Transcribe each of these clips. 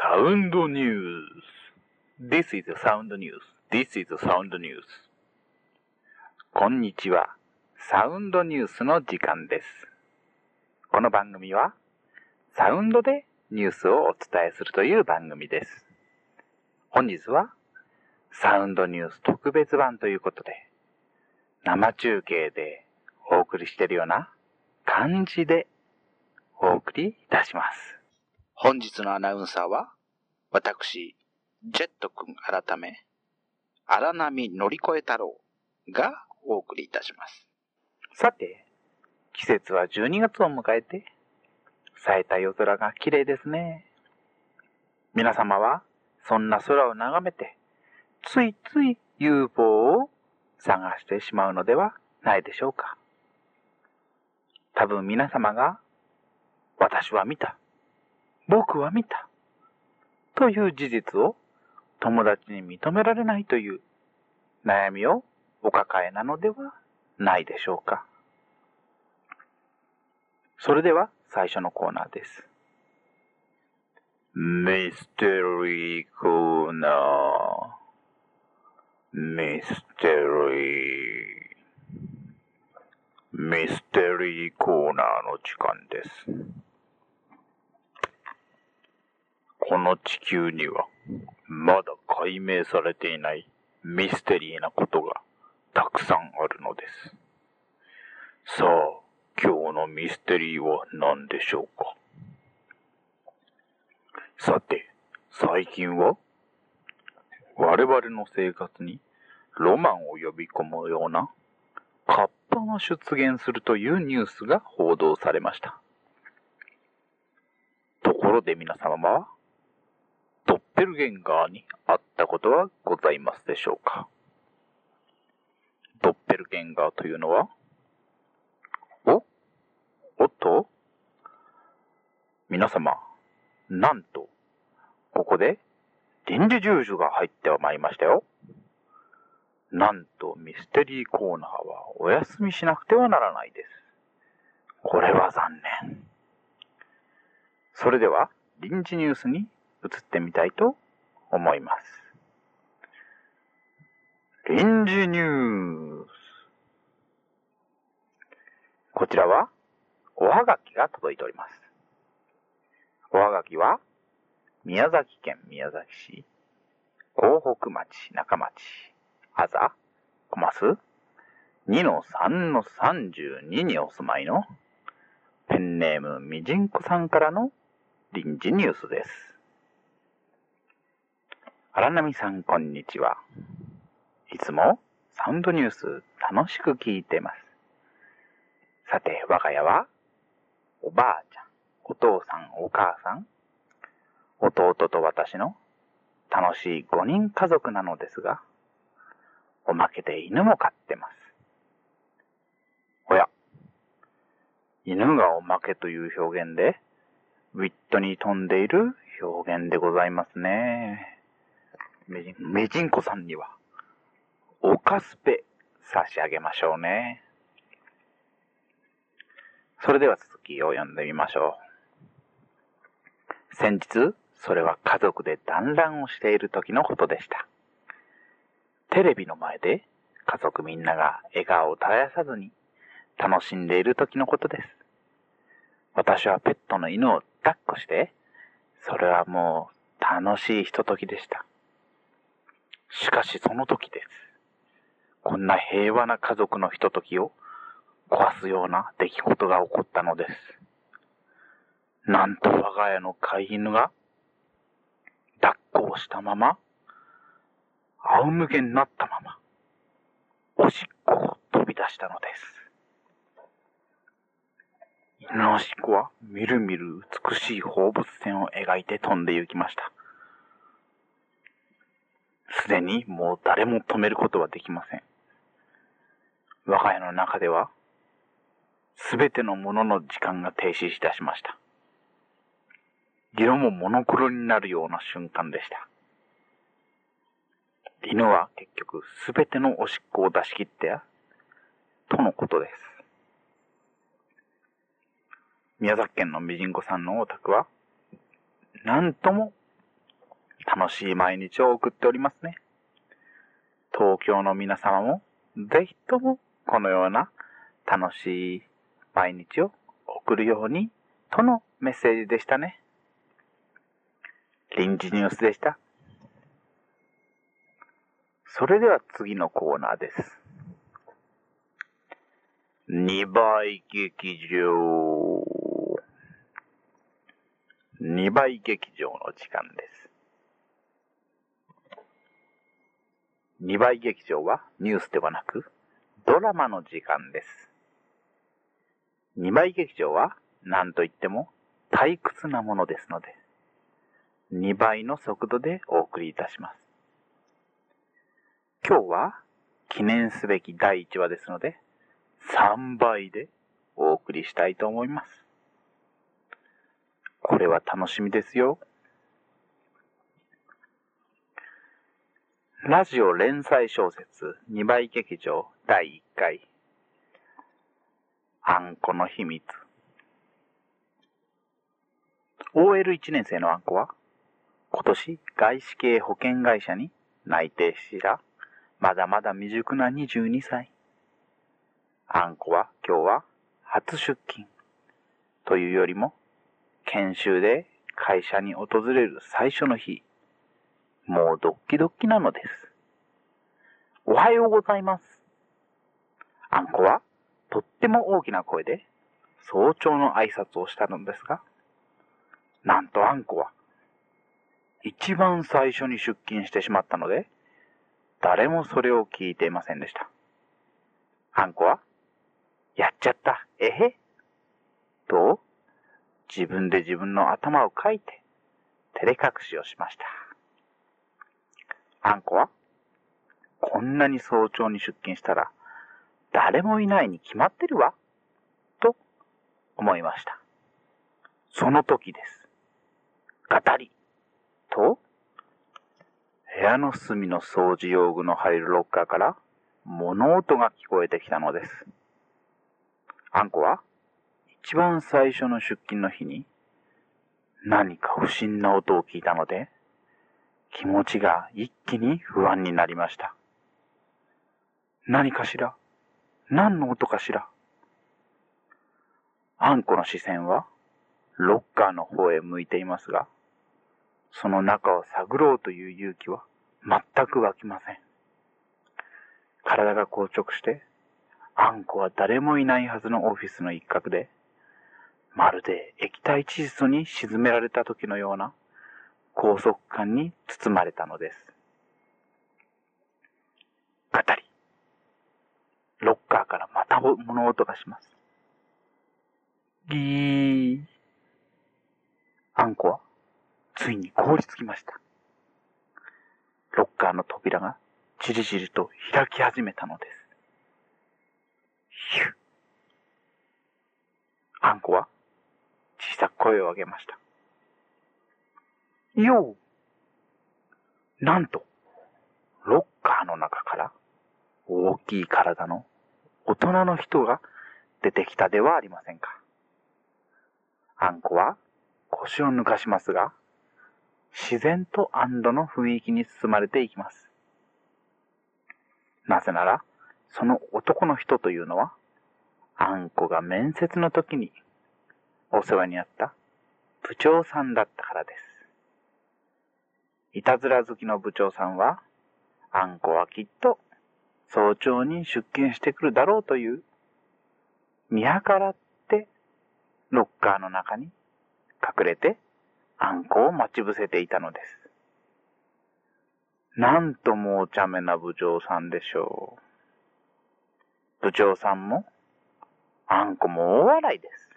Sound News. This is Sound News. This is Sound News. こんにちは。サウンドニュースの時間です。この番組は、サウンドでニュースをお伝えするという番組です。本日は、サウンドニュース特別版ということで、生中継でお送りしているような感じでお送りいたします。本日のアナウンサーは、私、ジェット君改め、荒波乗り越え太郎がお送りいたします。さて、季節は12月を迎えて、冴えた夜空が綺麗ですね。皆様は、そんな空を眺めて、ついつい UFO を探してしまうのではないでしょうか。多分皆様が、私は見た。僕は見た。という事実を友達に認められないという悩みをお抱えなのではないでしょうか。それでは最初のコーナーです。ミステリーコーナー。ミステリー。ミステリーコーナーの時間です。この地球には、まだ解明されていないミステリーなことがたくさんあるのです。さあ、今日のミステリーは何でしょうか？さて、最近は我々の生活にロマンを呼び込むようなカッパが出現するというニュースが報道されました。ところで皆様はペルゲンガーに会ったことはございますでしょうか？ドッペルゲンガーというのは？お？おっと？皆様、なんと、ここで臨時住所が入ってはまいりましたよ。なんとミステリーコーナーはお休みしなくてはならないです。これは残念。それでは臨時ニュースに移ってみたいと思います。臨時ニュース。こちらは、おはがきが届いております。おはがきは、宮崎県宮崎市、港北町、中町、あざ、小ます2の3の32にお住まいの、ペンネームみじんこさんからの臨時ニュースです。荒波さん、こんにちは。いつもサウンドニュース楽しく聞いてます。さて、我が家は、おばあちゃん、お父さん、お母さん、弟と私の楽しい5人家族なのですが、おまけで犬も飼ってます。おや、犬がおまけという表現で、ウィットに飛んでいる表現でございますね。メジン、メジンコさんには、おかすぺ差し上げましょうね。それでは続きを読んでみましょう。先日、それは家族で団らんをしている時のことでした。テレビの前で家族みんなが笑顔を絶やさずに楽しんでいる時のことです。私はペットの犬を抱っこして、それはもう楽しいひとときでした。しかしその時です。こんな平和な家族のひとときを壊すような出来事が起こったのです。なんと我が家の飼い犬が抱っこをしたまま、仰向けになったまま、おしっこを飛び出したのです。犬のおしっこはみるみる美しい放物線を描いて飛んで行きました。すでにもう誰も止めることはできません。我が家の中では、すべてのものの時間が停止いたしました。色もモノクロになるような瞬間でした。犬は結局すべてのおしっこを出し切って、とのことです。宮崎県のみじんこさんのお宅は、なんとも楽しい毎日を送っておりますね。東京の皆様も、ぜひともこのような楽しい毎日を送るように、とのメッセージでしたね。臨時ニュースでした。それでは次のコーナーです。二倍劇場。二倍劇場の時間です。二倍劇場はニュースではなくドラマの時間です。二倍劇場は何と言っても退屈なものですので、二倍の速度でお送りいたします。今日は記念すべき第1話ですので、3倍でお送りしたいと思います。これは楽しみですよ。ラジオ連載小説2倍劇場第1回。あんこの秘密。OL1 年生のあんこは今年外資系保険会社に内定した。まだまだ未熟な22歳。あんこは今日は初出勤。というよりも研修で会社に訪れる最初の日、もうドッキドッキなのです。おはようございます。あんこはとっても大きな声で早朝の挨拶をしたのですが、なんとあんこは一番最初に出勤してしまったので、誰もそれを聞いていませんでした。ハンコは、やっちゃった、えへ？と、自分で自分の頭をかいて、照れ隠しをしました。あんこは、こんなに早朝に出勤したら、誰もいないに決まってるわ、と思いました。その時です。ガタリ、と、部屋の隅の掃除用具の入るロッカーから物音が聞こえてきたのです。あんこは一番最初の出勤の日に何か不審な音を聞いたので気持ちが一気に不安になりました。何かしら？何の音かしら？あんこの視線はロッカーの方へ向いていますが、その中を探ろうという勇気は全く湧きません。体が硬直して、あんこは誰もいないはずのオフィスの一角で、まるで液体窒素に沈められた時のような高速感に包まれたのです。語り。ロッカーからまた物音がします。ギー。あんこはついに凍りつきました。ロッカーの扉がじりじりと開き始めたのです。ヒュあんこは小さく声を上げました。ようなんと、ロッカーの中から大きい体の大人の人が出てきたではありませんか。あんこは腰を抜かしますが、自然と安堵の雰囲気に包まれていきます。なぜなら、その男の人というのは、あんこが面接の時にお世話になった部長さんだったからです。いたずら好きの部長さんは、あんこはきっと早朝に出勤してくるだろうという見計らってロッカーの中に隠れてあんこを待ち伏せていたのです。なんともお茶目な部長さんでしょう。部長さんも、あんこも大笑いです。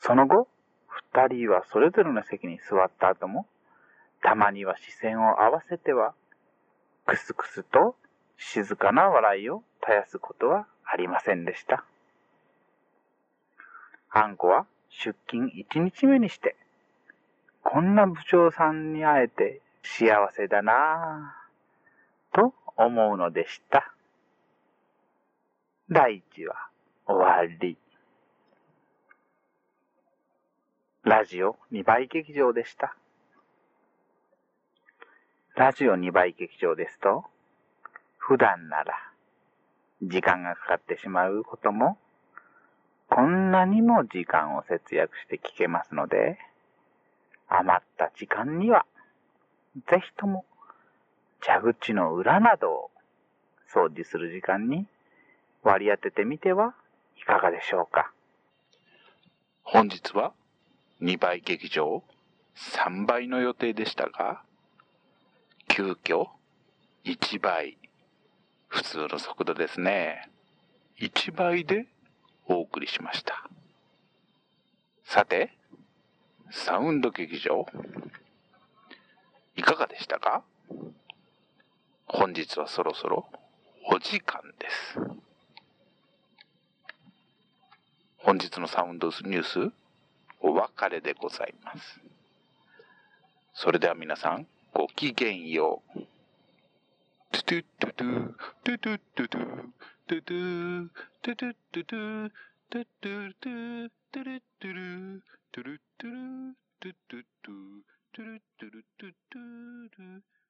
その後、二人はそれぞれの席に座った後も、たまには視線を合わせては、くすくすと静かな笑いを絶やすことはありませんでした。あんこは出勤1日目にして、こんな部長さんに会えて幸せだなぁ、と思うのでした。第1話、終わり。ラジオ2倍劇場でした。ラジオ2倍劇場ですと、普段なら時間がかかってしまうことも、こんなにも時間を節約して聞けますので、余った時間には、ぜひとも蛇口の裏などを掃除する時間に割り当ててみてはいかがでしょうか。本日は2倍劇場3倍の予定でしたが、急遽1倍、普通の速度ですね。1倍でお送りしました。さて、サウンド劇場、いかがでしたか？本日はそろそろお時間です。本日のサウンドニュース、お別れでございます。それでは皆さん、ごきげんよう。トゥトゥトゥトゥ、トゥトゥトゥトゥ、トゥトゥ、トゥトゥ。トゥトゥ、トゥトゥトゥ、トゥ。ルトゥ、トゥトゥ、トゥトゥトゥ、トゥトゥトゥトゥ、トゥ